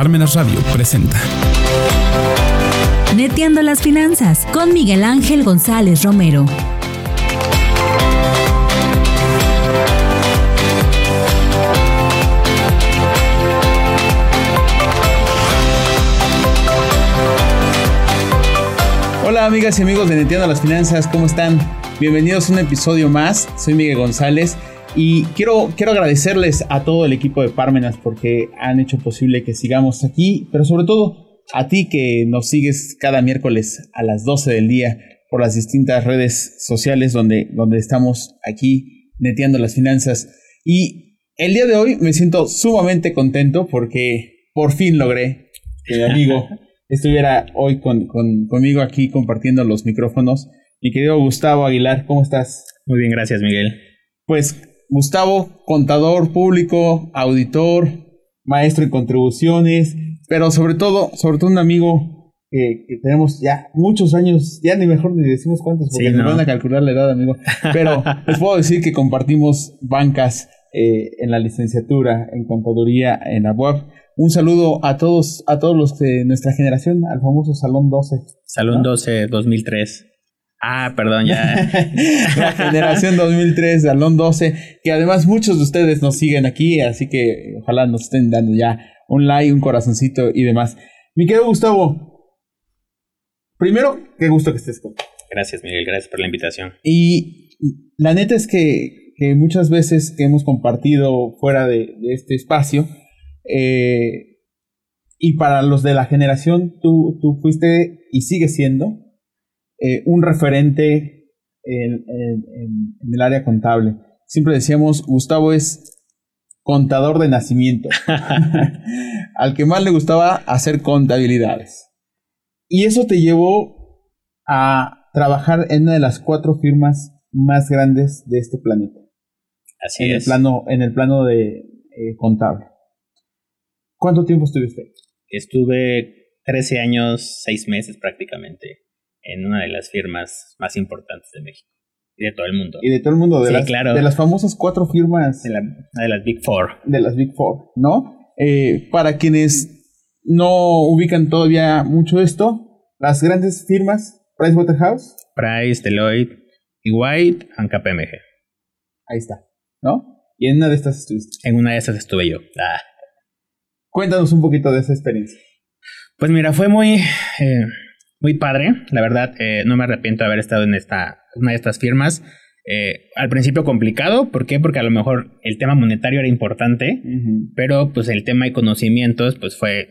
Parmenas Radio presenta. Neteando las finanzas con Miguel Ángel González Romero. Hola amigas y amigos de Neteando las Finanzas, ¿cómo están? Bienvenidos a un episodio más, soy Miguel González y quiero, quiero agradecerles a todo el equipo de Parmenas porque han hecho posible que sigamos aquí, pero sobre todo a ti que nos sigues cada miércoles a las 12 del día por las distintas redes sociales donde, donde estamos aquí neteando las finanzas. Y el día de hoy me siento sumamente contento porque por fin logré que mi amigo estuviera hoy con, conmigo aquí compartiendo los micrófonos. Mi querido Gustavo Aguilar, ¿cómo estás? Muy bien, gracias Miguel. Pues Gustavo, contador público, auditor, maestro en contribuciones, pero sobre todo, sobre todo un amigo que, tenemos ya muchos años, ya ni mejor ni decimos cuántos, porque nos van a calcular la edad, amigo. Pero les puedo decir que compartimos bancas eh, en la licenciatura, en contaduría, en la web. Un saludo a todos, a todos los de nuestra generación, al famoso Salón 12. Salón 12, 2003. Ah, perdón, ya. la generación 2003, Salón 12, que además muchos de ustedes nos siguen aquí, así que ojalá nos estén dando ya un like, un corazoncito y demás. Mi querido Gustavo, primero, qué gusto que estés con. Gracias, Miguel, gracias por la invitación. Y la neta es que, que muchas veces que hemos compartido fuera de, este espacio, eh, y para los de la generación, tú, tú fuiste y sigues siendo eh, un referente en, el área contable. Siempre decíamos, Gustavo es contador de nacimiento, al que más le gustaba hacer contabilidades. Y eso te llevó a trabajar en una de las cuatro firmas más grandes de este planeta. Así en es. El plano, en el plano de eh, contable. ¿Cuánto tiempo estuviste? Estuve 13 años, 6 meses prácticamente en una de las firmas más importantes de México y de todo el mundo. Y de todo el mundo, de, sí, las, claro. de las famosas cuatro firmas. De, la, de, las Big Four. De las Big Four, ¿no? Eh, para quienes no ubican todavía mucho esto, las grandes firmas, Pricewaterhouse. Price, Deloitte, y White, and KPMG. Ahí está, ¿no? Y en una de estas estuviste. En una de esas estuve yo. Ah. Cuéntanos un poquito de esa experiencia. Pues mira, fue muy... Eh, muy padre, la verdad, eh, no me arrepiento de haber estado en esta, una de estas firmas. Eh, al principio complicado, ¿por qué? Porque a lo mejor el tema monetario era importante, uh -huh. pero pues el tema de conocimientos pues fue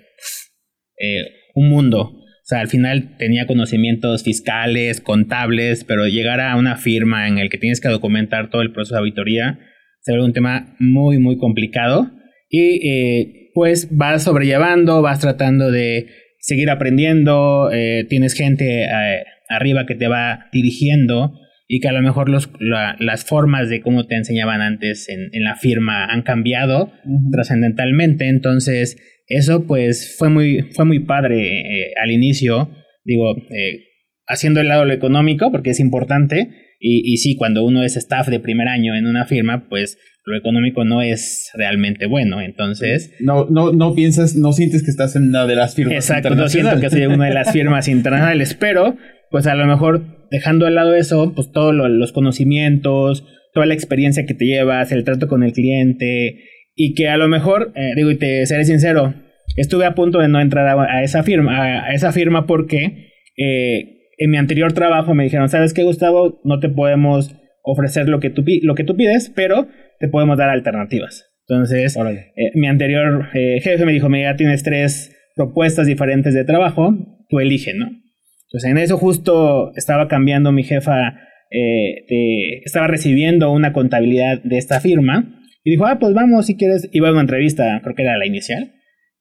eh, un mundo. O sea, al final tenía conocimientos fiscales, contables, pero llegar a una firma en el que tienes que documentar todo el proceso de auditoría se vuelve un tema muy, muy complicado. Y pues vas sobrellevando, vas tratando de seguir aprendiendo, eh, tienes gente eh, arriba que te va dirigiendo y que a lo mejor los, la, las formas de cómo te enseñaban antes en, en la firma han cambiado uh -huh. trascendentalmente, entonces eso pues fue muy, fue muy padre eh, al inicio, digo, eh, haciendo el lado lo económico porque es importante y, y sí, cuando uno es staff de primer año en una firma, pues lo económico no es realmente bueno, entonces... No, no, no piensas, no sientes que estás en una de las firmas Exacto, no siento que soy una de las firmas internacionales, pero pues a lo mejor dejando de lado eso, pues todos lo, los conocimientos, toda la experiencia que te llevas, el trato con el cliente, y que a lo mejor, eh, digo, y te seré sincero, estuve a punto de no entrar a, a esa firma, a, a, esa firma porque eh, en mi anterior trabajo me dijeron, ¿sabes qué, Gustavo? No te podemos ofrecer lo que tú, lo que tú pides, pero te podemos dar alternativas. Entonces, eh, mi anterior eh, jefe me dijo, mira, tienes tres propuestas diferentes de trabajo, tú eliges, ¿no? Entonces, en eso justo estaba cambiando mi jefa, eh, de, estaba recibiendo una contabilidad de esta firma, y dijo, ah, pues vamos, si quieres, iba a una entrevista, creo que era la inicial,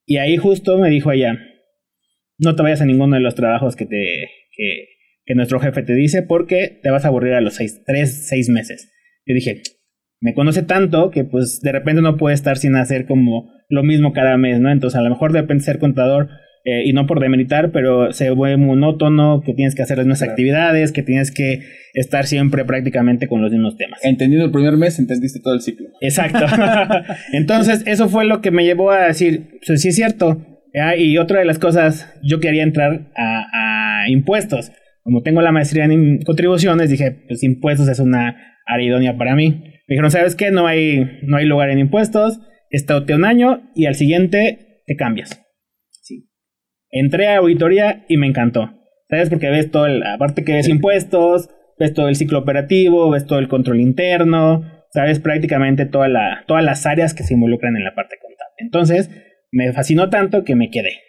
y ahí justo me dijo ella, no te vayas a ninguno de los trabajos que te... Que, que nuestro jefe te dice porque te vas a aburrir a los seis, tres, seis meses. Yo dije, me conoce tanto que pues de repente no puede estar sin hacer como lo mismo cada mes, ¿no? Entonces a lo mejor de repente ser contador eh, y no por demeritar, pero se vuelve monótono, que tienes que hacer las mismas claro. actividades, que tienes que estar siempre prácticamente con los mismos temas. Entendiendo el primer mes, entendiste todo el ciclo. Exacto. Entonces eso fue lo que me llevó a decir, pues sí es cierto, Ah, y otra de las cosas, yo quería entrar a, a impuestos. Como tengo la maestría en contribuciones, dije, pues impuestos es una área idónea para mí. Me dijeron, ¿sabes qué? No hay, no hay lugar en impuestos, estate un año y al siguiente te cambias. Sí. Entré a auditoría y me encantó. ¿Sabes? Porque ves todo, el, aparte que ves impuestos, ves todo el ciclo operativo, ves todo el control interno, sabes prácticamente toda la, todas las áreas que se involucran en la parte contable. Entonces, me fascinó tanto que me quedé.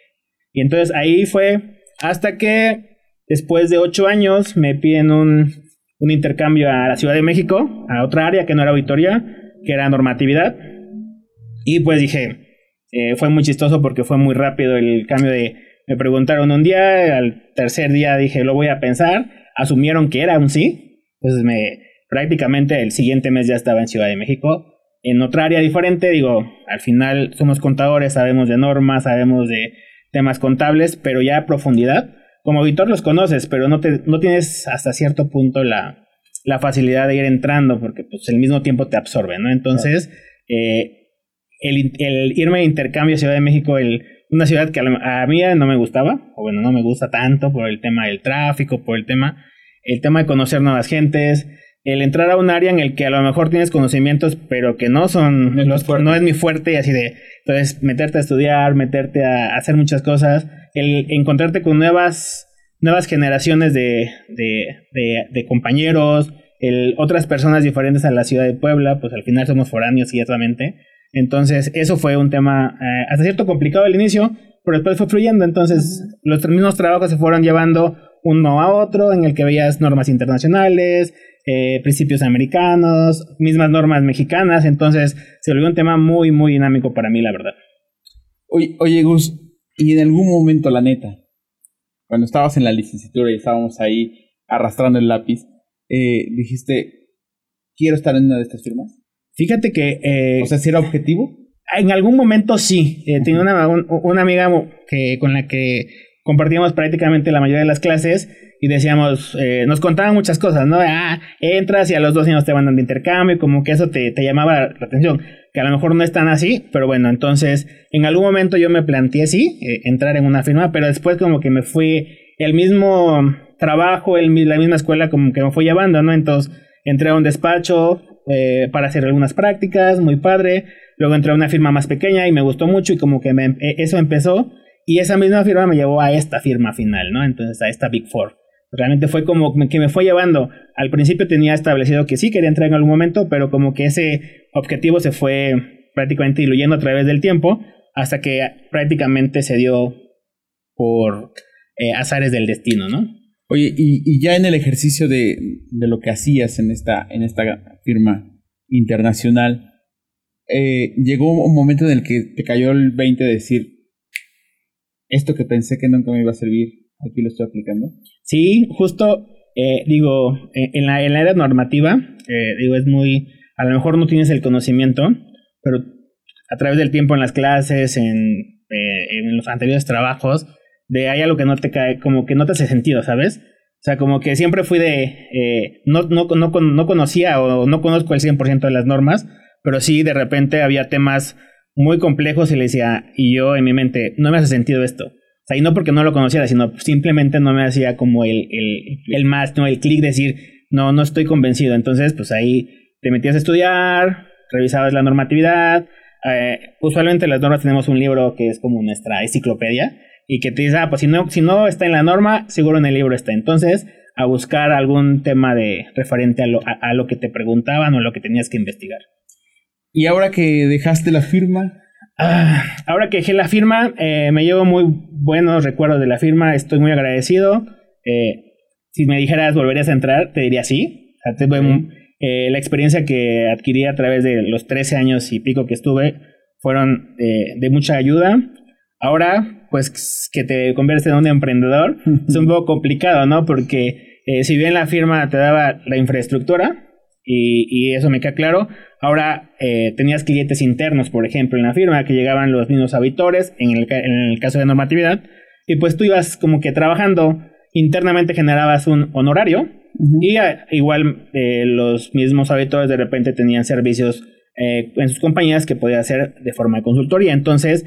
Y entonces ahí fue hasta que después de ocho años me piden un, un intercambio a la Ciudad de México, a otra área que no era auditoría, que era normatividad. Y pues dije, eh, fue muy chistoso porque fue muy rápido el cambio de... Me preguntaron un día, al tercer día dije, lo voy a pensar, asumieron que era un sí, entonces me prácticamente el siguiente mes ya estaba en Ciudad de México. En otra área diferente, digo, al final somos contadores, sabemos de normas, sabemos de temas contables, pero ya a profundidad, como auditor los conoces, pero no, te, no tienes hasta cierto punto la, la facilidad de ir entrando, porque pues el mismo tiempo te absorbe, ¿no? Entonces, eh, el, el, irme de intercambio a Ciudad de México, el, una ciudad que a, mí no me gustaba, o bueno, no me gusta tanto por el tema del tráfico, por el tema, el tema de conocer nuevas gentes, el entrar a un área en el que a lo mejor tienes conocimientos, pero que no son, no es, no es mi fuerte, y así de, entonces meterte a estudiar, meterte a hacer muchas cosas, el encontrarte con nuevas, nuevas generaciones de, de, de, compañeros, el, otras personas diferentes a la ciudad de Puebla, pues al final somos foráneos ciertamente. Entonces, eso fue un tema eh, hasta cierto complicado al inicio, pero después fue fluyendo. Entonces, los mismos trabajos se fueron llevando uno a otro, en el que veías normas internacionales, eh, principios americanos, mismas normas mexicanas. Entonces, se volvió un tema muy, muy dinámico para mí, la verdad. Oye, oye Gus, y en algún momento, la neta, cuando estabas en la licenciatura y estábamos ahí arrastrando el lápiz, eh, dijiste, quiero estar en una de estas firmas. Fíjate que... Eh, o sea, si era objetivo. En algún momento sí. Eh, tenía una, una amiga que, con la que compartíamos prácticamente la mayoría de las clases y decíamos, eh, nos contaban muchas cosas, ¿no? Ah, entras y a los dos años te van dando intercambio, como que eso te, te, llamaba la atención, que a lo mejor no es tan así, pero bueno, entonces en algún momento yo me planteé sí, eh, entrar en una firma, pero después como que me fui, el mismo trabajo, el, la misma escuela como que me fue llevando, ¿no? Entonces entré a un despacho eh, para hacer algunas prácticas, muy padre, luego entré a una firma más pequeña y me gustó mucho y como que me, eh, eso empezó y esa misma firma me llevó a esta firma final, ¿no? Entonces a esta Big Four. Realmente fue como que me fue llevando. Al principio tenía establecido que sí quería entrar en algún momento, pero como que ese objetivo se fue prácticamente diluyendo a través del tiempo hasta que prácticamente se dio por eh, azares del destino, ¿no? Oye, y, ya en el ejercicio de, de, lo que hacías en esta, en esta firma internacional, eh, llegó un momento en el que te cayó el 20 de decir, esto que pensé que nunca me iba a servir, aquí lo estoy aplicando. Sí, justo, eh, digo, en la, en la era normativa, eh, digo, es muy, a lo mejor no tienes el conocimiento, pero a través del tiempo en las clases, en, eh, en los anteriores trabajos, de hay algo que no te cae, como que no te hace sentido, ¿sabes? O sea, como que siempre fui de, eh, no, no, no, no, conocía o no conozco el 100% de las normas, pero sí de repente había temas muy complejos y le decía, y yo en mi mente, no me hace sentido esto. O sea, y no porque no lo conociera, sino simplemente no me hacía como el, el, el más, no, el clic decir, no, no estoy convencido. Entonces, pues ahí te metías a estudiar, revisabas la normatividad. Eh, usualmente las normas tenemos un libro que es como nuestra enciclopedia y que te dice, ah, pues si no, si no está en la norma, seguro en el libro está. Entonces, a buscar algún tema de referente a lo, a, a lo que te preguntaban o lo que tenías que investigar. ¿Y ahora que dejaste la firma? Ah, ahora que dejé la firma, eh, me llevo muy buenos recuerdos de la firma, estoy muy agradecido. Eh, si me dijeras, ¿volverías a entrar? Te diría sí. O sea, te, sí. Eh, la experiencia que adquirí a través de los 13 años y pico que estuve fueron eh, de mucha ayuda. Ahora, pues que te conviertes en un emprendedor es un poco complicado, ¿no? Porque si bien la firma te daba la infraestructura, y, y eso me queda claro, ahora eh, tenías clientes internos, por ejemplo, en la firma, que llegaban los mismos auditores, en el, en el caso de normatividad, y pues tú ibas como que trabajando, internamente generabas un honorario, uh -huh. y a, igual eh, los mismos auditores de repente tenían servicios eh, en sus compañías que podía hacer de forma de consultoría. Entonces,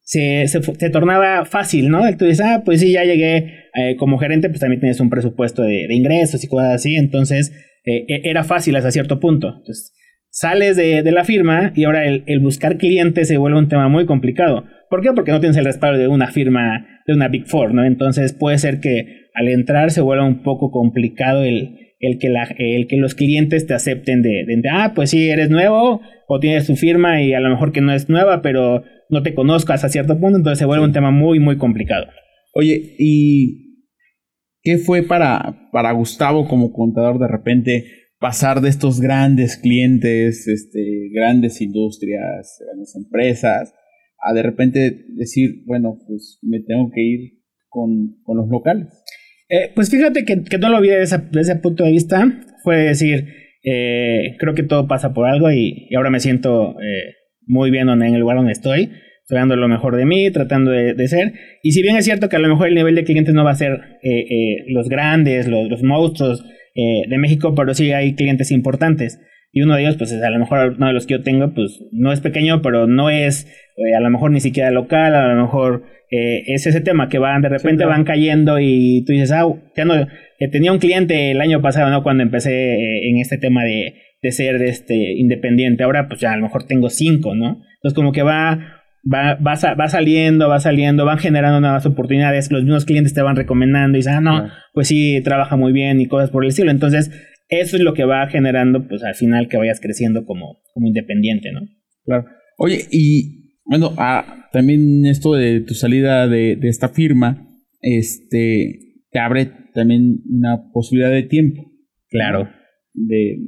se, se, tornaba fácil, ¿no? Tú dices, ah, pues sí, ya llegué eh, como gerente, pues también tienes un presupuesto de, de ingresos y cosas así, entonces eh, e, era fácil hasta cierto punto. Entonces, sales de, de la firma y ahora el, el, buscar clientes se vuelve un tema muy complicado. ¿Por qué? Porque no tienes el respaldo de una firma, de una Big Four, ¿no? Entonces puede ser que al entrar se vuelva un poco complicado el, el, que, la, el que los clientes te acepten de, de, ah, pues sí, eres nuevo o tienes tu firma y a lo mejor que no es nueva, pero no te conozcas a cierto punto, entonces se vuelve un tema muy, muy complicado. Oye, ¿y qué fue para, para Gustavo como contador de repente pasar de estos grandes clientes, este, grandes industrias, grandes empresas, a de repente decir, bueno, pues me tengo que ir con, con los locales? Eh, pues fíjate que, que, no lo vi desde, ese punto de vista. Fue decir, eh, creo que todo pasa por algo y, y ahora me siento eh, muy bien en el lugar donde estoy. Estoy dando lo mejor de mí, tratando de, de, ser. Y si bien es cierto que a lo mejor el nivel de clientes no va a ser los grandes, los, los monstruos de México, pero sí hay clientes importantes. Y uno de ellos, pues a lo mejor uno de los que yo tengo, pues no es pequeño, pero no es a lo mejor ni siquiera local, a lo mejor eh, es ese tema que van, de repente van cayendo y tú dices, ah, ya no, tenía un cliente el año pasado, ¿no? Cuando empecé eh, en este tema de, de, ser este, independiente, ahora pues ya a lo mejor tengo cinco, ¿no? Entonces como que va, va, va, va saliendo, va saliendo, van generando nuevas oportunidades, los mismos clientes te van recomendando y dices, ah, no, pues sí, trabaja muy bien y cosas por el estilo. Entonces, eso es lo que va generando, pues al final que vayas creciendo como, como independiente, ¿no? Claro. Oye, y bueno, ah, también esto de tu salida de, de, esta firma, este, te abre también una posibilidad de tiempo. Claro. De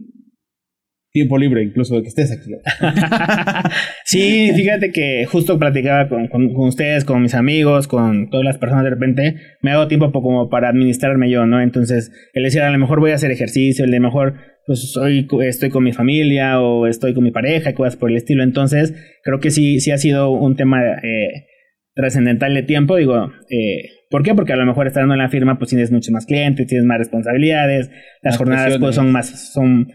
tiempo libre, incluso de que estés aquí. sí, fíjate que justo platicaba con, con, con, ustedes, con mis amigos, con todas las personas de repente, me hago tiempo como para administrarme yo, ¿no? Entonces, el decir, a lo mejor voy a hacer ejercicio, el de mejor pues soy, estoy con mi familia o estoy con mi pareja, cosas por el estilo. Entonces, creo que sí, sí ha sido un tema eh, trascendental de tiempo. Digo, eh, ¿por qué? Porque a lo mejor estando en la firma, pues tienes muchos más clientes, tienes más responsabilidades, las jornadas pues, son más, son,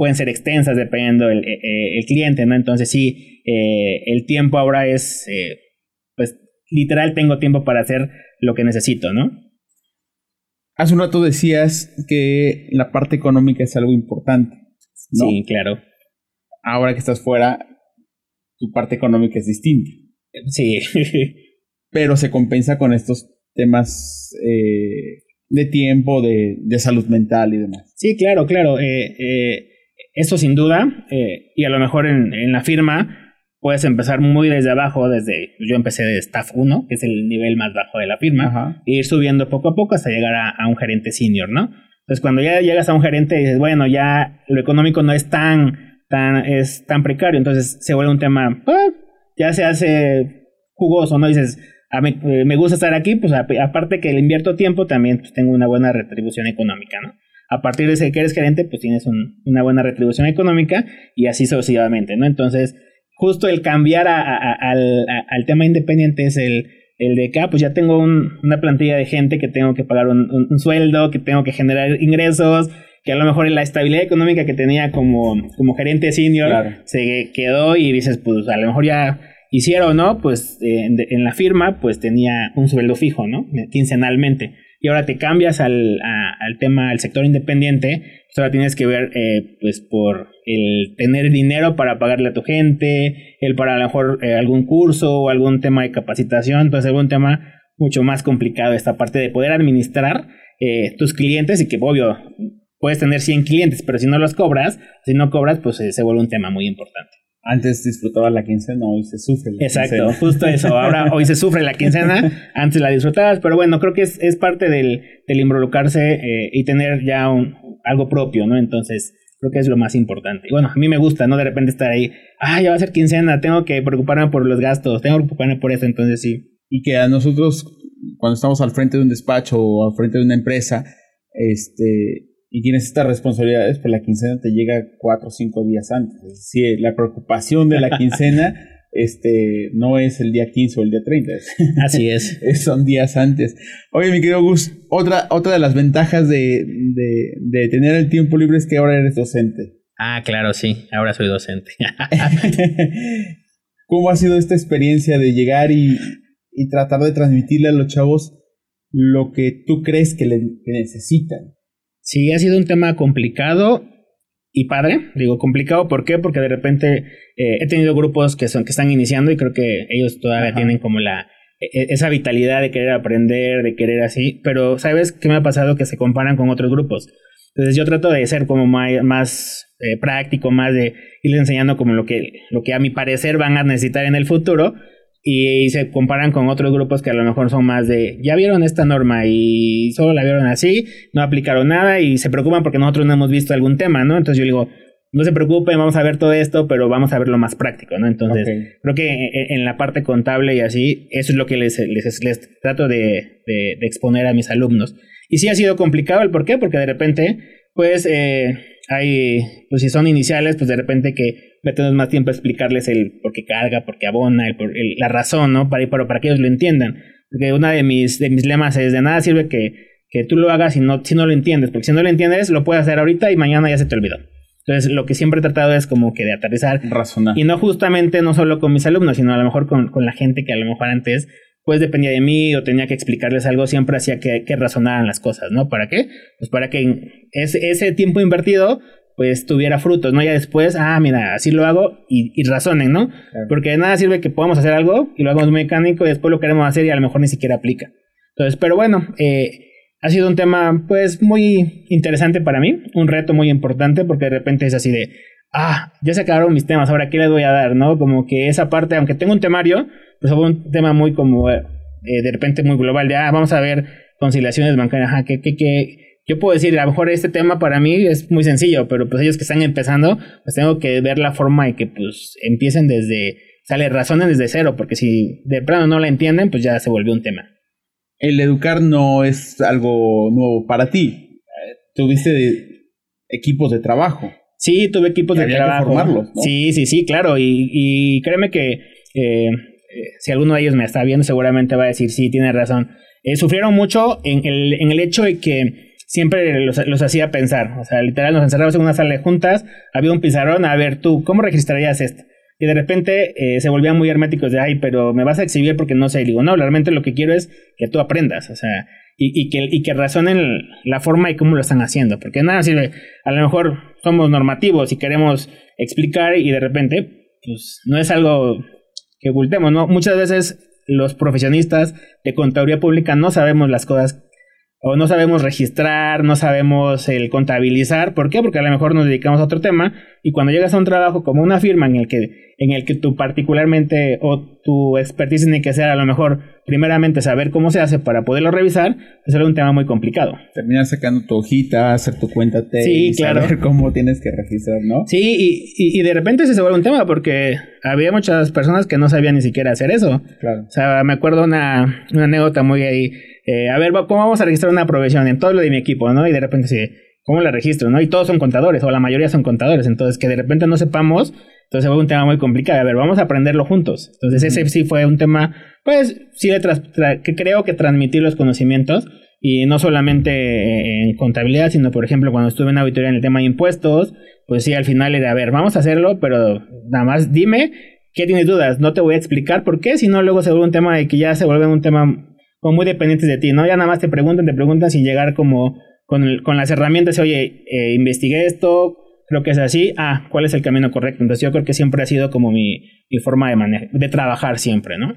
pueden ser extensas dependiendo del eh, el cliente, ¿no? Entonces, sí, el tiempo ahora es, pues, literal, tengo tiempo para hacer lo que necesito, ¿no? Hace un rato decías que la parte económica es algo importante. Sí, claro. Ahora que estás fuera, tu parte económica es distinta. Sí. Pero se compensa con estos temas eh, de tiempo, de, de, salud mental y demás. Sí, claro, claro. Eh, eh, eso sin duda. Eh, y a lo mejor en, en la firma puedes empezar muy desde abajo, desde yo empecé de staff 1, que es el nivel más bajo de la firma, e ir subiendo poco a poco hasta llegar a, un gerente senior, ¿no? Entonces cuando ya llegas a un gerente dices, bueno, ya lo económico no es tan, tan, es tan precario, entonces se vuelve un tema, ah, ya se hace jugoso, ¿no? Dices, a mí, eh, me gusta estar aquí, pues aparte que le invierto tiempo, también pues, tengo una buena retribución económica, ¿no? A partir de ese que eres gerente, pues tienes un, una buena retribución económica y así sucesivamente, ¿no? Entonces, justo el cambiar al, tema independiente es el, el de que, ah, pues ya tengo una plantilla de gente que tengo que pagar un, sueldo, que tengo que generar ingresos, que a lo mejor la estabilidad económica que tenía como, como gerente senior se quedó y dices, pues a lo mejor ya hicieron, ¿no? Pues en, en, la firma, pues tenía un sueldo fijo, ¿no? Quincenalmente. Y ahora te cambias al, al tema, al sector independiente, Solo tienes que ver, eh, pues, por el tener dinero para pagarle a tu gente, el para a lo mejor eh, algún curso o algún tema de capacitación, entonces algún tema mucho más complicado esta parte de poder administrar eh, tus clientes y que, obvio, puedes tener 100 clientes, pero si no los cobras, si no cobras, pues se vuelve un tema muy importante. Antes disfrutaba la quincena, hoy se sufre la Exacto, justo eso. Ahora hoy se sufre la quincena, antes la disfrutabas, pero bueno, creo que es, es parte del, del involucrarse eh, y tener ya un, algo propio, ¿no? Entonces, creo que es lo más importante. bueno, a mí me gusta, ¿no? De repente estar ahí, ah, ya va a ser quincena, tengo que preocuparme por los gastos, tengo que preocuparme por eso, entonces sí. Y que a nosotros, cuando estamos al frente de un despacho o al frente de una empresa, este, y tienes estas responsabilidades, pues la quincena te llega cuatro o cinco días antes. Es decir, la preocupación de la quincena este, no es el día 15 o el día 30. Así es. Son días antes. Oye, mi querido Gus, otra, otra de las ventajas de, de, de tener el tiempo libre es que ahora eres docente. Ah, claro, sí, ahora soy docente. ¿Cómo ha sido esta experiencia de llegar y, tratar de transmitirle a los chavos lo que tú crees que, necesitan? Sí, ha sido un tema complicado y padre. Digo complicado, ¿por qué? Porque de repente eh, he tenido grupos que, son, que están iniciando y creo que ellos todavía tienen como la e, e, esa vitalidad de querer aprender, de querer así, pero ¿sabes qué me ha pasado? Que se comparan con otros grupos. Entonces yo trato de ser como más, eh, práctico, más de irles enseñando como lo que, lo que a mi parecer van a necesitar en el futuro y, se comparan con otros grupos que a lo mejor son más de, ya vieron esta norma y solo la vieron así, no aplicaron nada y se preocupan porque nosotros no hemos visto algún tema, ¿no? Entonces yo digo, no se preocupen, vamos a ver todo esto, pero vamos a ver lo más práctico, ¿no? Entonces, creo que en, la parte contable y así, eso es lo que les, les, trato de, de, exponer a mis alumnos. Y sí ha sido complicado el por qué, porque de repente, pues, eh, hay, pues si son iniciales, pues de repente que metemos más tiempo a explicarles el por qué carga, por qué abona, el, la razón, ¿no? Para, para, para que ellos lo entiendan. Porque una de mis, de mis lemas es, de nada sirve que, que tú lo hagas si no, si no lo entiendes, porque si no lo entiendes, lo puedes hacer ahorita y mañana ya se te olvidó. Entonces, lo que siempre he tratado es como que de aterrizar. Razonar. Y no justamente no solo con mis alumnos, sino a lo mejor con, con la gente que a lo mejor antes pues dependía de mí o tenía que explicarles algo, siempre hacía que, que razonaran las cosas, ¿no? ¿Para qué? Pues para que ese, ese tiempo invertido pues tuviera frutos, ¿no? Ya después, ah, mira, así lo hago y, y razonen, ¿no? Porque de nada sirve que podamos hacer algo y lo hagamos mecánico y después lo queremos hacer y a lo mejor ni siquiera aplica. Entonces, pero bueno, eh, ha sido un tema pues muy interesante para mí, un reto muy importante porque de repente es así de, ah, ya se acabaron mis temas, ahora qué les voy a dar, ¿no? Como que esa parte, aunque tengo un temario, pues fue un tema muy como eh, de repente muy global, de, ah, vamos a ver conciliaciones bancarias, ajá, que, yo puedo decir, a lo mejor este tema para mí es muy sencillo, pero pues ellos que están empezando, pues tengo que ver la forma de que pues empiecen desde, sale razones desde cero, porque si de plano no la entienden, pues ya se volvió un tema el educar no es algo nuevo para ti. Tuviste equipos de trabajo. Sí, tuve equipos de trabajo. Sí, sí, sí, claro. Y, créeme que eh, si alguno de ellos me está viendo, seguramente va a decir, sí, tiene razón. Eh, sufrieron mucho en el, en el hecho de que siempre los, los, hacía pensar. O sea, literal, nos encerramos en una sala de juntas, había un pizarrón, a ver, tú, ¿cómo registrarías esto? Y de repente eh, se volvían muy herméticos de, ay, pero me vas a exhibir porque no sé. Y digo, no, realmente lo que quiero es que tú aprendas, o sea, y, y, que, y que razonen la forma y cómo lo están haciendo. Porque nada sirve, a lo mejor somos normativos y queremos explicar y de repente, pues no es algo que ocultemos, ¿no? Muchas veces los profesionistas de contaduría pública no sabemos las cosas o no sabemos registrar, no sabemos el contabilizar. ¿Por qué? Porque a lo mejor nos dedicamos a otro tema y cuando llegas a un trabajo como una firma en el que, en el que tú particularmente o tu expertise tiene que ser a lo mejor primeramente saber cómo se hace para poderlo revisar, es un tema muy complicado. Terminas sacando tu hojita, hacer tu cuenta T sí, claro. saber cómo tienes que registrar, ¿no? Sí, y, y, de repente se vuelve un tema porque había muchas personas que no sabían ni siquiera hacer eso. Claro. O sea, me acuerdo una, una anécdota muy ahí eh, a ver, ¿cómo vamos a registrar una provisión en todo lo de mi equipo, no? Y de repente sí, ¿cómo la registro, no? Y todos son contadores, o la mayoría son contadores, entonces que de repente no sepamos, entonces fue un tema muy complicado. A ver, vamos a aprenderlo juntos. Entonces ese sí fue un tema, pues sí, que creo que transmitir los conocimientos y no solamente en contabilidad, sino por ejemplo cuando estuve en auditoría en el tema de impuestos, pues sí, al final era, a ver, vamos a hacerlo, pero nada más dime qué tienes dudas, no te voy a explicar por qué, si no luego se vuelve un tema de que ya se vuelve un tema como muy dependientes de ti, ¿no? Ya nada más te preguntan, te preguntan sin llegar como con, con las herramientas, oye, eh, investigué esto, creo que es así, ah, ¿cuál es el camino correcto? Entonces yo creo que siempre ha sido como mi, mi forma de, manejar, de trabajar siempre, ¿no?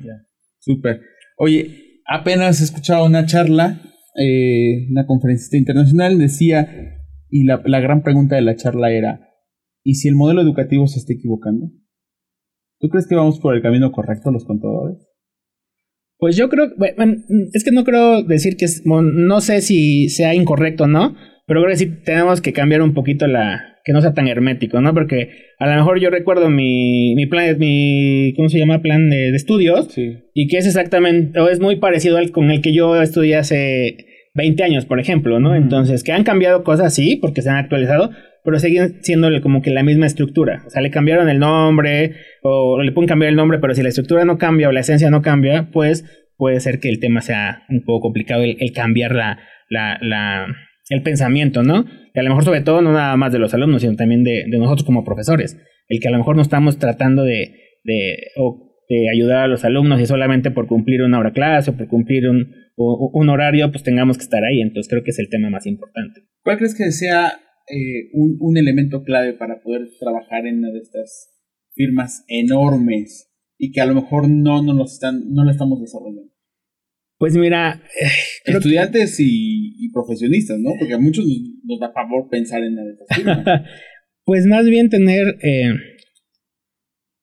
Súper. Oye, apenas he escuchado una charla, eh, una conferencista internacional decía, y la, la gran pregunta de la charla era, ¿y si el modelo educativo se está equivocando? ¿Tú crees que vamos por el camino correcto los contadores? Pues yo creo, bueno, es que no creo decir que es, no sé si sea incorrecto o no, pero creo que sí tenemos que cambiar un poquito la, que no sea tan hermético, ¿no? Porque a lo mejor yo recuerdo mi, mi plan, mi, ¿cómo se llama? Plan de, estudios, y que es exactamente, o es muy parecido al con el que yo estudié hace 20 años, por ejemplo, ¿no? Entonces, que han cambiado cosas, sí, porque se han actualizado, pero siguen siendo como que la misma estructura. O sea, le cambiaron el nombre o le pueden cambiar el nombre, pero si la estructura no cambia o la esencia no cambia, pues puede ser que el tema sea un poco complicado el, cambiar la, el pensamiento, ¿no? Y a lo mejor sobre todo no nada más de los alumnos, sino también de, nosotros como profesores. El que a lo mejor no estamos tratando de, de o de ayudar a los alumnos y solamente por cumplir una hora clase o por cumplir un, un horario, pues tengamos que estar ahí. Entonces creo que es el tema más importante. ¿Cuál crees que sea eh, un, un, elemento clave para poder trabajar en una de estas firmas enormes y que a lo mejor no, no, nos están, no lo estamos desarrollando? Pues mira, eh, estudiantes y, y, profesionistas, ¿no? Porque a muchos nos, nos da favor pensar en una de estas firmas. pues más bien tener eh,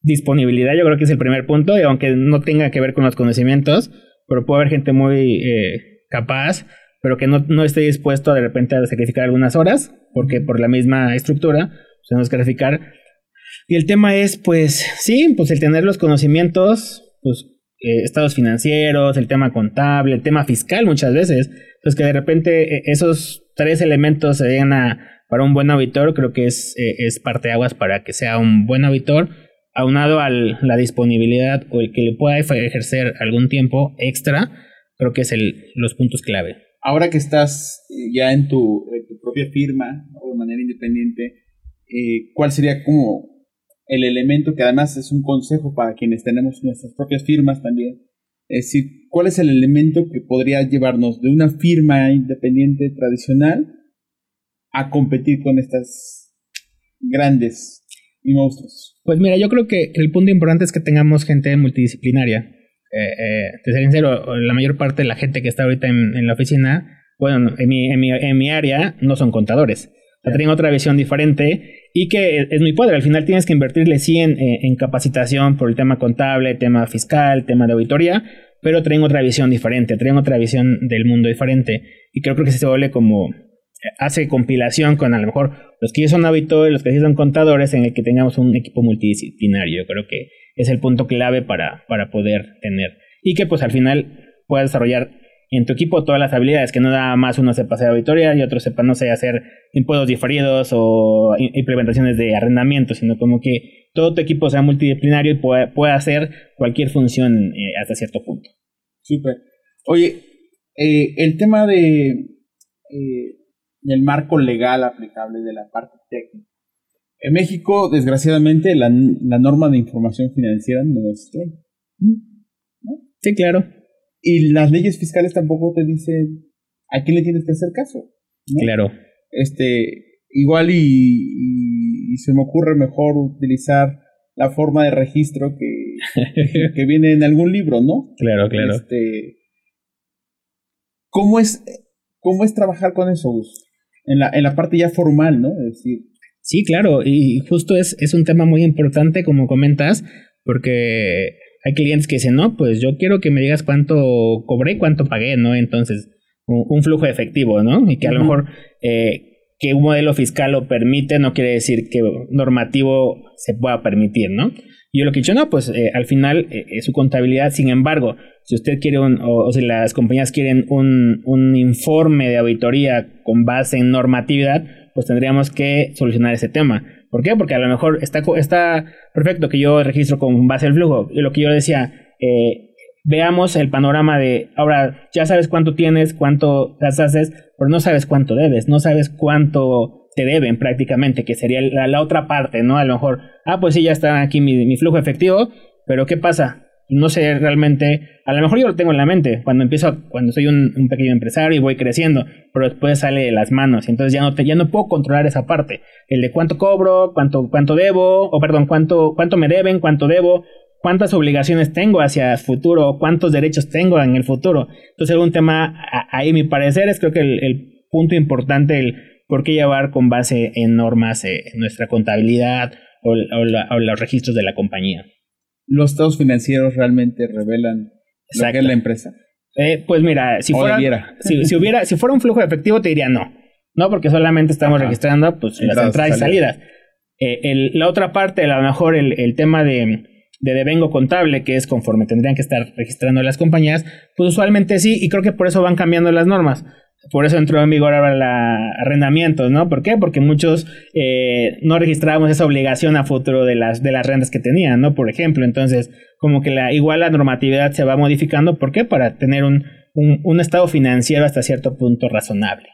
disponibilidad, yo creo que es el primer punto, y aunque no tenga que ver con los conocimientos, pero puede haber gente muy eh, capaz, pero que no, no, esté dispuesto de repente a sacrificar algunas horas, porque por la misma estructura se nos sacrificar. Y el tema es, pues, sí, pues el tener los conocimientos, pues, eh, estados financieros, el tema contable, el tema fiscal muchas veces, pues que de repente eh, esos tres elementos se den a, para un buen auditor, creo que es, eh, es parte aguas para que sea un buen auditor aunado a la disponibilidad o el que le pueda ejercer algún tiempo extra, creo que es el, los puntos clave. Ahora que estás eh, ya en tu, propia firma o de manera independiente, eh, ¿cuál sería como el elemento que además es un consejo para quienes tenemos nuestras propias firmas también? Es decir, ¿cuál es el elemento que podría llevarnos de una firma independiente tradicional a competir con estas grandes monstruos? Pues mira, yo creo que, el punto importante es que tengamos gente multidisciplinaria. Eh, eh, te seré sincero, la mayor parte de la gente que está ahorita en, la oficina, bueno, en mi, en, mi, en mi, área no son contadores. O tienen otra visión diferente y que es muy padre. Al final tienes que invertirle sí en, en capacitación por el tema contable, tema fiscal, tema de auditoría, pero traen otra visión diferente, traen otra visión del mundo diferente. Y creo, creo que se vuelve como hace compilación con a lo mejor los que ya son auditores, los que sí son contadores, en el que tengamos un equipo multidisciplinario. Yo creo que es el punto clave para, para poder tener. Y que pues al final puedas desarrollar en tu equipo todas las habilidades, que no nada más uno sepa hacer auditoría y otro sepa, no sé, hacer impuestos diferidos o implementaciones de arrendamiento, sino como que todo tu equipo sea multidisciplinario y pueda, pueda hacer cualquier función eh, hasta cierto punto. Súper. Oye, eh, el tema de eh, el marco legal aplicable de la parte técnica. En México, desgraciadamente, la, norma de información financiera no es ley. Sí, claro. Y las leyes fiscales tampoco te dicen a quién le tienes que hacer caso. Claro. Este, igual y, se me ocurre mejor utilizar la forma de registro que, que viene en algún libro, ¿no? Claro, claro. Este, ¿cómo, es, ¿Cómo es trabajar con eso, Gus? en la, en la parte ya formal, ¿no? Es decir. Sí, claro, y justo es, es un tema muy importante, como comentas, porque hay clientes que dicen, no, pues yo quiero que me digas cuánto cobré, cuánto pagué, ¿no? Entonces, un, flujo efectivo, ¿no? Y que a lo mejor eh, que un modelo fiscal lo permite no quiere decir que normativo se pueda permitir, ¿no? Yo lo que he dicho, no, pues eh, al final eh, es su contabilidad, sin embargo, si usted quiere un, o, si las compañías quieren un, un, informe de auditoría con base en normatividad, pues tendríamos que solucionar ese tema. ¿Por qué? Porque a lo mejor está, está perfecto que yo registro con base el flujo. Y lo que yo decía, eh, veamos el panorama de, ahora ya sabes cuánto tienes, cuánto haces, pero no sabes cuánto debes, no sabes cuánto te deben prácticamente, que sería la, otra parte, ¿no? A lo mejor, ah, pues sí, ya está aquí mi, mi flujo efectivo, pero ¿qué pasa? No sé realmente, a lo mejor yo lo tengo en la mente cuando empiezo, cuando soy un, pequeño empresario y voy creciendo, pero después sale de las manos, entonces ya no te, ya no puedo controlar esa parte, el de cuánto cobro, cuánto, cuánto debo, o perdón, cuánto, cuánto me deben, cuánto debo, cuántas obligaciones tengo hacia el futuro, cuántos derechos tengo en el futuro. Entonces, un tema ahí, mi parecer, es creo que el, punto importante, el por qué llevar con base en normas eh, nuestra contabilidad o los registros de la compañía los estados financieros realmente revelan lo que es la empresa? Eh, pues mira, si fuera, si, hubiera, si fuera un flujo de efectivo, te diría no. No, porque solamente estamos registrando pues, las entradas y salidas. Eh, la otra parte, a lo mejor el, el tema de, de devengo contable, que es conforme tendrían que estar registrando las compañías, pues usualmente sí, y creo que por eso van cambiando las normas. Por eso entró en vigor ahora el arrendamiento, ¿no? ¿Por qué? Porque muchos eh, no registrábamos esa obligación a futuro de las, de las rentas que tenían, ¿no? Por ejemplo, entonces, como que la, igual la normatividad se va modificando. ¿Por qué? Para tener un, un, estado financiero hasta cierto punto razonable.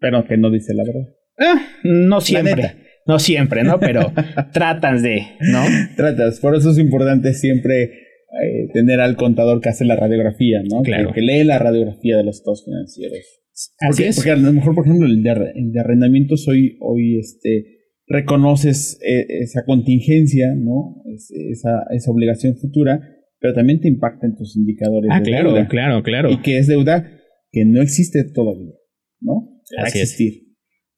Pero que no dice la verdad. Ah, no siempre. No siempre, ¿no? Pero tratan de, ¿no? Tratas. Por eso es importante siempre eh, tener al contador que hace la radiografía, ¿no? Claro. Que, que lee la radiografía de los estados financieros. Así Porque, es. porque a lo mejor, por ejemplo, el de, el de arrendamientos hoy, hoy este, reconoces eh, esa contingencia, ¿no? Es- esa, esa obligación futura, pero también te impacta en tus indicadores Ah, de claro, deuda. claro, claro. Y que es deuda que no existe todavía, ¿no? Va a es.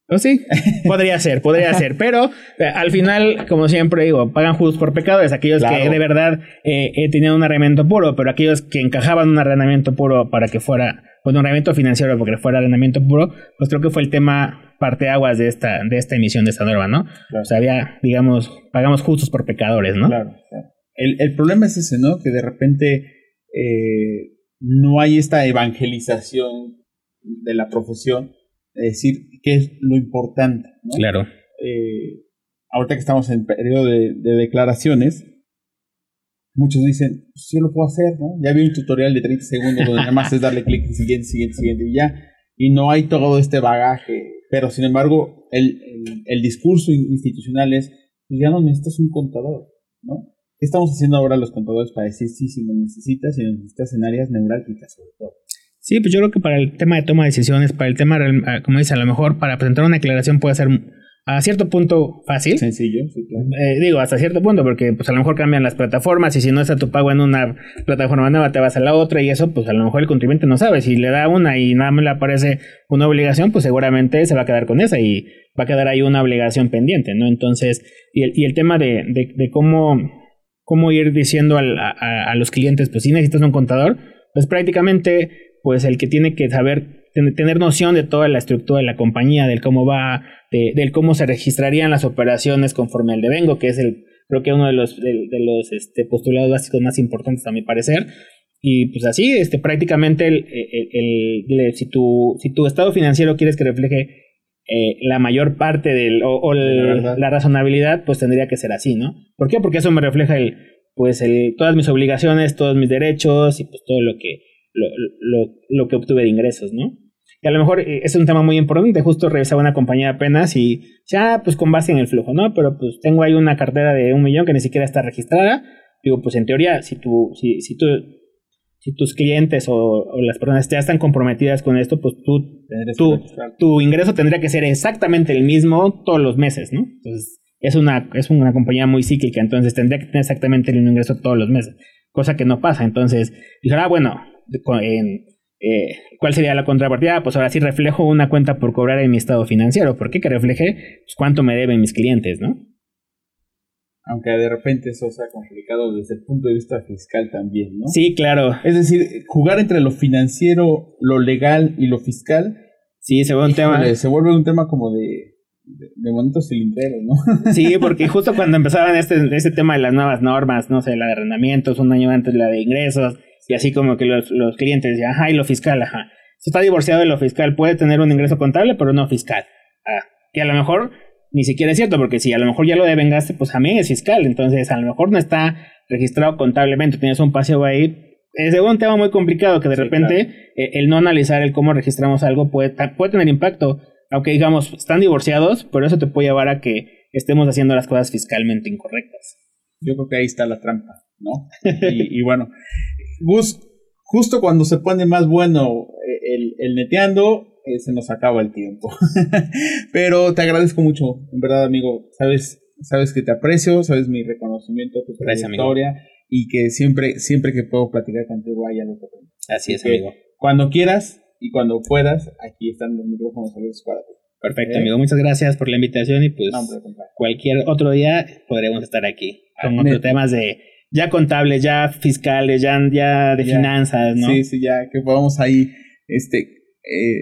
Pues sí, podría ser, podría ser, pero eh, al final, como siempre digo, pagan justos por pecadores, aquellos que de verdad eh, eh, tenían un arrendamiento puro, pero aquellos que encajaban un arrendamiento puro para que fuera, bueno, un arrendamiento financiero porque fuera arrendamiento puro, pues creo que fue el tema parteaguas de esta, de esta emisión de esta norma, ¿no? Claro. O sea, había, digamos, pagamos justos por pecadores, ¿no? Claro, claro. El, el problema es ese, ¿no? Que de repente eh, no hay esta evangelización de la profesión, de decir qué es lo importante, ¿no? Claro. Eh, ahorita que estamos en periodo de, de declaraciones, muchos dicen, pues yo lo puedo hacer, ¿no? Ya vi un tutorial de 30 segundos donde nada más es darle clic en siguiente, siguiente, siguiente y ya. Y no hay todo este bagaje. Pero sin embargo, el, el, el discurso institucional es, pues ya no necesitas un contador, ¿no? ¿Qué estamos haciendo ahora los contadores para decir sí, si lo necesitas y lo necesitas en áreas neurálgicas sobre todo? Sí, pues yo creo que para el tema de toma de decisiones, para el tema, ah, como dice, a lo mejor para presentar una declaración puede ser a cierto punto fácil. Sencillo, sí, claro. Eh, digo, hasta cierto punto, porque pues a lo mejor cambian las plataformas y si no está tu pago en una plataforma nueva, te vas a la otra y eso, pues a lo mejor el contribuyente no sabe. Si le da una y nada más le aparece una obligación, pues seguramente se va a quedar con esa y va a quedar ahí una obligación pendiente, ¿no? Entonces, y el, y el tema de, de, de cómo, cómo ir diciendo al- a, a- a los clientes, pues si necesitas un contador, pues prácticamente, pues el que tiene que saber, ten- tener noción de toda la estructura de la compañía, del cómo va, de- del cómo se registrarían las operaciones conforme al devengo, que es el, creo que uno de los, de, de los este, postulados básicos más importantes a mi parecer. Y pues así, este, prácticamente el, el- si, tu, si tu estado financiero quieres que refleje eh, la mayor parte del, o, o la la razonabilidad, pues tendría que ser así, ¿no? ¿Por qué? Porque eso me refleja el, pues el, todas mis obligaciones, todos mis derechos y pues todo lo que, lo, lo, lo que obtuve de ingresos, ¿no? Y a lo mejor eh, es un tema muy importante. Justo revisaba una compañía apenas y ya, pues con base en el flujo, ¿no? Pero pues tengo ahí una cartera de un millón que ni siquiera está registrada. Digo, pues en teoría, si tú, si, si tú, si tus clientes o, o las personas ya están comprometidas con esto, pues tú, tú, que tu ingreso tendría que ser exactamente el mismo todos los meses, ¿no? Entonces, es una, es una compañía muy cíclica, entonces tendría que tener exactamente el mismo ingreso todos los meses, cosa que no pasa. Entonces, dije, ah, bueno, en, eh, ¿cuál sería la contrapartida? Pues ahora sí reflejo una cuenta por cobrar en mi estado financiero. ¿Por qué? Que refleje pues, cuánto me deben mis clientes, ¿no? Aunque de repente eso sea complicado desde el punto de vista fiscal también, ¿no? Sí, claro. Es decir, jugar entre lo financiero, lo legal y lo fiscal Sí, se ve un tema. se vuelve un tema como de, de, de cilinderos, ¿no? Sí, porque justo cuando empezaban este, este tema de las nuevas normas, no sé, la de arrendamientos, un año antes la de ingresos, y así como que los, los clientes decían, ajá, y lo fiscal, ajá. Esto está divorciado de lo fiscal, puede tener un ingreso contable, pero no fiscal. Ah, que a lo mejor ni siquiera es cierto, porque si a lo mejor ya lo devengaste, pues también es fiscal, entonces a lo mejor no está registrado contablemente, tienes un paseo ahí. Es un tema muy complicado que de Sí, repente eh, el no analizar el cómo registramos algo puede, puede tener impacto aunque digamos, están divorciados, pero eso te puede llevar a que estemos haciendo las cosas fiscalmente incorrectas. Yo creo que ahí está la trampa, ¿no? Y, y bueno, Gus, justo cuando se pone más bueno eh, el, el neteando, eh, se nos acaba el tiempo. Pero te agradezco mucho, en verdad, amigo. Sabes, sabes que te aprecio, sabes mi reconocimiento tu Gracias, amigo. trayectoria y que siempre, siempre que puedo platicar contigo hay algo que. Así es, que amigo. Cuando quieras y cuando puedas, aquí están los micrófonos abiertos para ti. Perfecto, amigo. Muchas gracias por la invitación y pues No, cualquier otro día podremos estar aquí con otros temas de ya contables, ya fiscales, ya, ya de Ya. finanzas, ¿no? Sí, sí, ya que podamos ahí este, eh,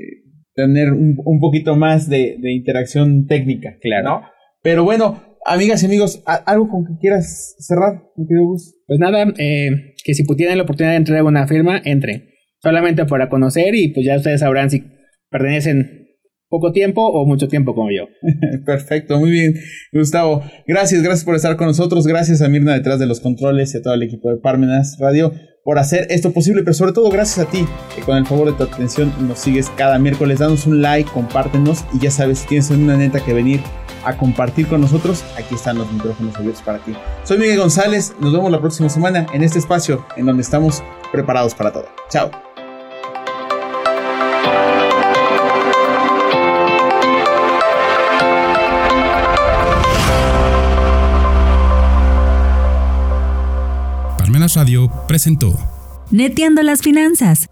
tener un, un poquito más de, de interacción técnica. Claro. ¿no? Pero bueno, amigas y amigos, ¿a- ¿algo con que quieras cerrar, mi querido Gus? Pues nada, eh, que si tienen la oportunidad de entrar a una firma, entre. Solamente para conocer y pues ya ustedes sabrán si pertenecen poco tiempo o mucho tiempo como yo. Perfecto, muy bien, Gustavo. Gracias, gracias por estar con nosotros. Gracias a Mirna detrás de los controles y a todo el equipo de Parmenas Radio por hacer esto posible, pero sobre todo gracias a ti, que con el favor de tu atención nos sigues cada miércoles. Danos un like, compártenos y ya sabes, si tienes una neta que venir a compartir con nosotros, aquí están los micrófonos abiertos para ti. Soy Miguel González, nos vemos la próxima semana en este espacio en donde estamos preparados para todo. Chao. Presentó. Neteando las finanzas